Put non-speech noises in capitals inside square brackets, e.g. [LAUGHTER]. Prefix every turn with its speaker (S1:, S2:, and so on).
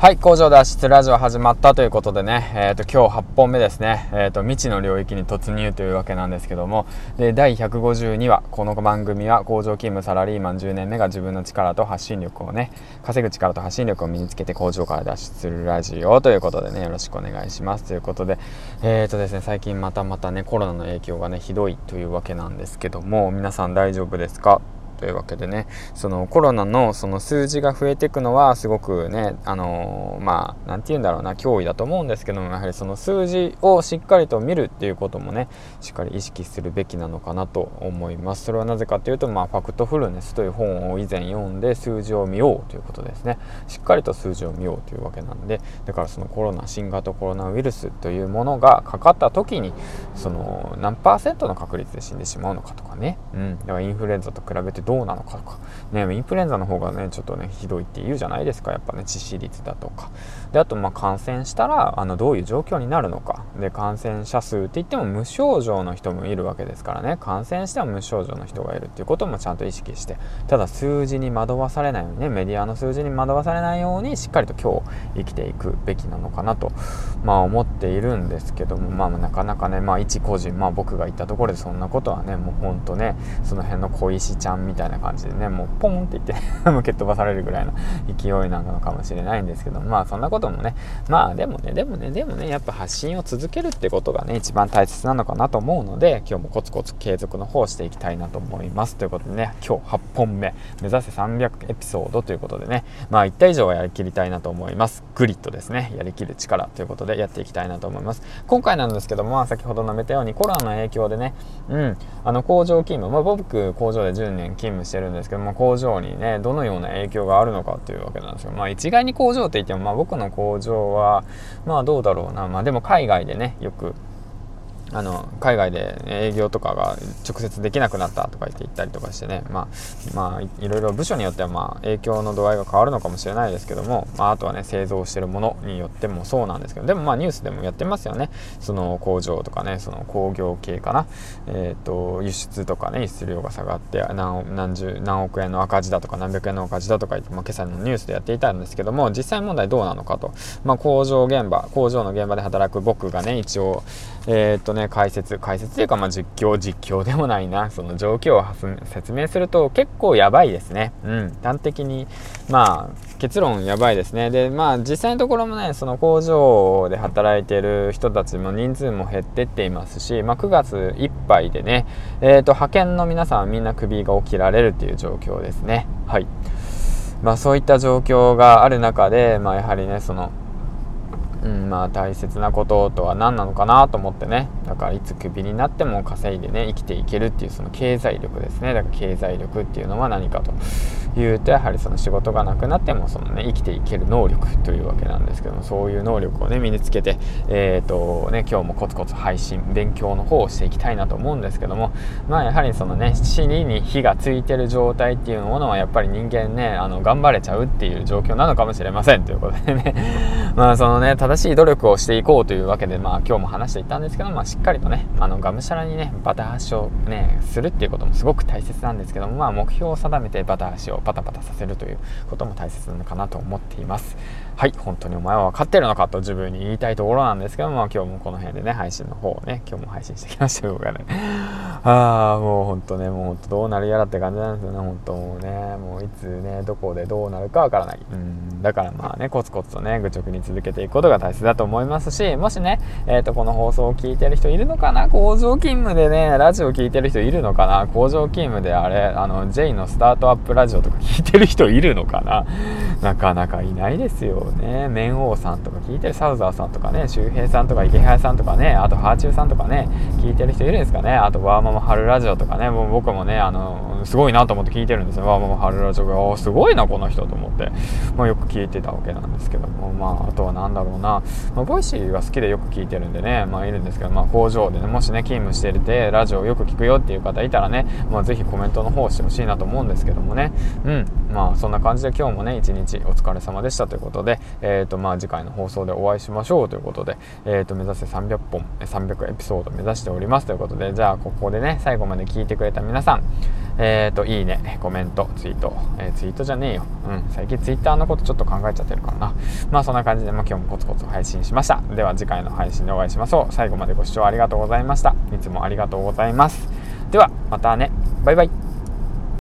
S1: はい、工場脱出ラジオ始まったということでね、えーと、今日8本目ですね、えーと、未知の領域に突入というわけなんですけども、で第152話、この番組は工場勤務サラリーマン10年目が自分の力と発信力をね、稼ぐ力と発信力を身につけて工場から脱出するラジオということでね、よろしくお願いします。ということで、えーとですね、最近またまたね、コロナの影響がね、ひどいというわけなんですけども、皆さん大丈夫ですか？というわけでねそのコロナのその数字が増えていくのはすごくねあの、まあ何て言うんだろうな脅威だと思うんですけどもやはりその数字をしっかりと見るっていうこともねしっかり意識するべきなのかなと思います。それはなぜかというと、まあ、ファクトフルネスという本を以前読んで数字を見ようということですね。しっかりと数字を見ようというわけなんでだからそのコロナ新型コロナウイルスというものがかかった時にその何パーセントの確率で死んでしまうのかとかね、うん、だからインフルエンザと比べてどうなのかとか、ね、インフルエンザの方がねちょっとねひどいって言うじゃないですかやっぱね致死率だとか。であとまあ感染したらあのどういう状況になるのか。で感染者数って言っても無症状の人もいるわけですからね。感染しても無症状の人がいるっていうこともちゃんと意識して。ただ数字に惑わされないようにねメディアの数字に惑わされないようにしっかりと今日生きていくべきなのかなとまあ思っているんですけども。まあなかなかねまあ一個人まあ僕が言ったところでそんなことはねもうほんとねその辺の小石ちゃんみたいなたいな感じでねもうポンって言って [LAUGHS] もう蹴っ飛ばされるぐらいの勢いなのかもしれないんですけどまあそんなこともねまあでもねでもねでもねやっぱ発信を続けるってことがね一番大切なのかなと思うので今日もコツコツ継続の方していきたいなと思います。ということでね今日8本目目指せ300エピソードということでねまあ1体以上はやりきりたいなと思います。グリッドですねやりきる力ということでやっていきたいなと思います。今回なんですけども、まあ、先ほど述べたようにコロナの影響でねうんあの工場勤務、まあ、僕工場で10年勤務してるんですけども工場にねどのような影響があるのかっていうわけなんですよまあ一概に工場って言ってもまあ僕の工場はまあどうだろうな。まあでも海外でねよくあの海外で営業とかが直接できなくなったとか言って言ったりとかしてね、まあ、まあいろいろ部署によってはまあ影響の度合いが変わるのかもしれないですけども、まあ、あとはね製造してるものによってもそうなんですけど。でもまあニュースでもやってますよね。その工場とかねその工業系かな、えーと、輸出とかね輸出量が下がって何何十何億円の赤字だとか何百円の赤字だとか言って、まあ、今朝のニュースでやっていたんですけども実際問題どうなのかと、まあ、工場現場工場の現場で働く僕がね一応えー、っとねね解説解説というかまあ実況実況でもないな。その状況を説明すると結構やばいですね。うん。端的にまあ結論やばいですね。でまあ実際のところもねその工場で働いてる人たちも人数も減ってっていますし、まあ、9月いっぱいでね、えーと、派遣の皆さんはみんなクビが起きられるっていう状況ですね。はい。まあそういった状況がある中で、まあ、やはりねそのうん、まあ大切なこととは何なのかなと思ってね。だからいつクビになっても稼いでね生きていけるっていうその経済力ですね。だから経済力っていうのは何かというとやはりその仕事がなくなってもそのね生きていける能力というわけなんですけどもそういう能力をね身につけてえっ、ー、とね今日もコツコツ配信勉強の方をしていきたいなと思うんですけどもまあやはりそのね尻に火がついてる状態っていうものはやっぱり人間ねあの頑張れちゃうっていう状況なのかもしれませんということでね。まあそのね正しい努力をしていこうというわけで、まあ、今日も話していったんですけど、まあ、しっかりとねあのがむしゃらにねバタ足をねするっていうこともすごく大切なんですけども、まあ、目標を定めてバタ足をパタパタさせるということも大切なのかなと思っています。はい本当にお前は分かってるのかと自分に言いたいところなんですけども、まあ、今日もこの辺でね配信の方をね今日も配信してきましたよ僕がね。[LAUGHS] ああもう本当ねもう本当どうなるやらって感じなんですよね。本当もうねもういつねどこでどうなるかわからない。うんだからまあねコツコツとね愚直に続けていくことが大切だと思いますしもしねえっ、ー、とこの放送を聞いてる人いるのかな？工場勤務でねラジオ聞いてる人いるのかな？工場勤務であれあの J のスタートアップラジオとか聞いてる人いるのかな？なかなかいないですよね。綿王さんとか聞いてるサウザーさんとかね周平さんとか池原さんとかねあとはあちゅうさんとかね聞いてる人いるんですかね。あとワーママはるラジオとかねもう僕もねあのすごいなと思って聞いてるんですよ。ワーママはるラジオがおすごいなこの人と思って、まあ、よく聞いてたわけなんですけども。まああとは何だろうな、まあ、 Voicy が好きでよく聞いてるんでね。まあいるんですけどまあ工場でねもしね勤務しててラジオよく聞くよっていう方いたらねまあぜひコメントの方してほしいなと思うんですけどもね。うん。まあそんな感じで今日もね一日お疲れ様でしたということで、えーとまあ、次回の放送でお会いしましょうということで、えー、と目指せ300本300エピソード目指しておりますということでじゃあここでね最後まで聞いてくれた皆さんえーと、いいね、コメント、ツイート、えー、ツイートじゃねえよ。うん、最近ツイッターのことちょっと考えちゃってるからな。まあそんな感じで、まあ、今日もコツコツ配信しました。では次回の配信でお会いしましょう。最後までご視聴ありがとうございました。いつもありがとうございます。では、またね。バイバイ。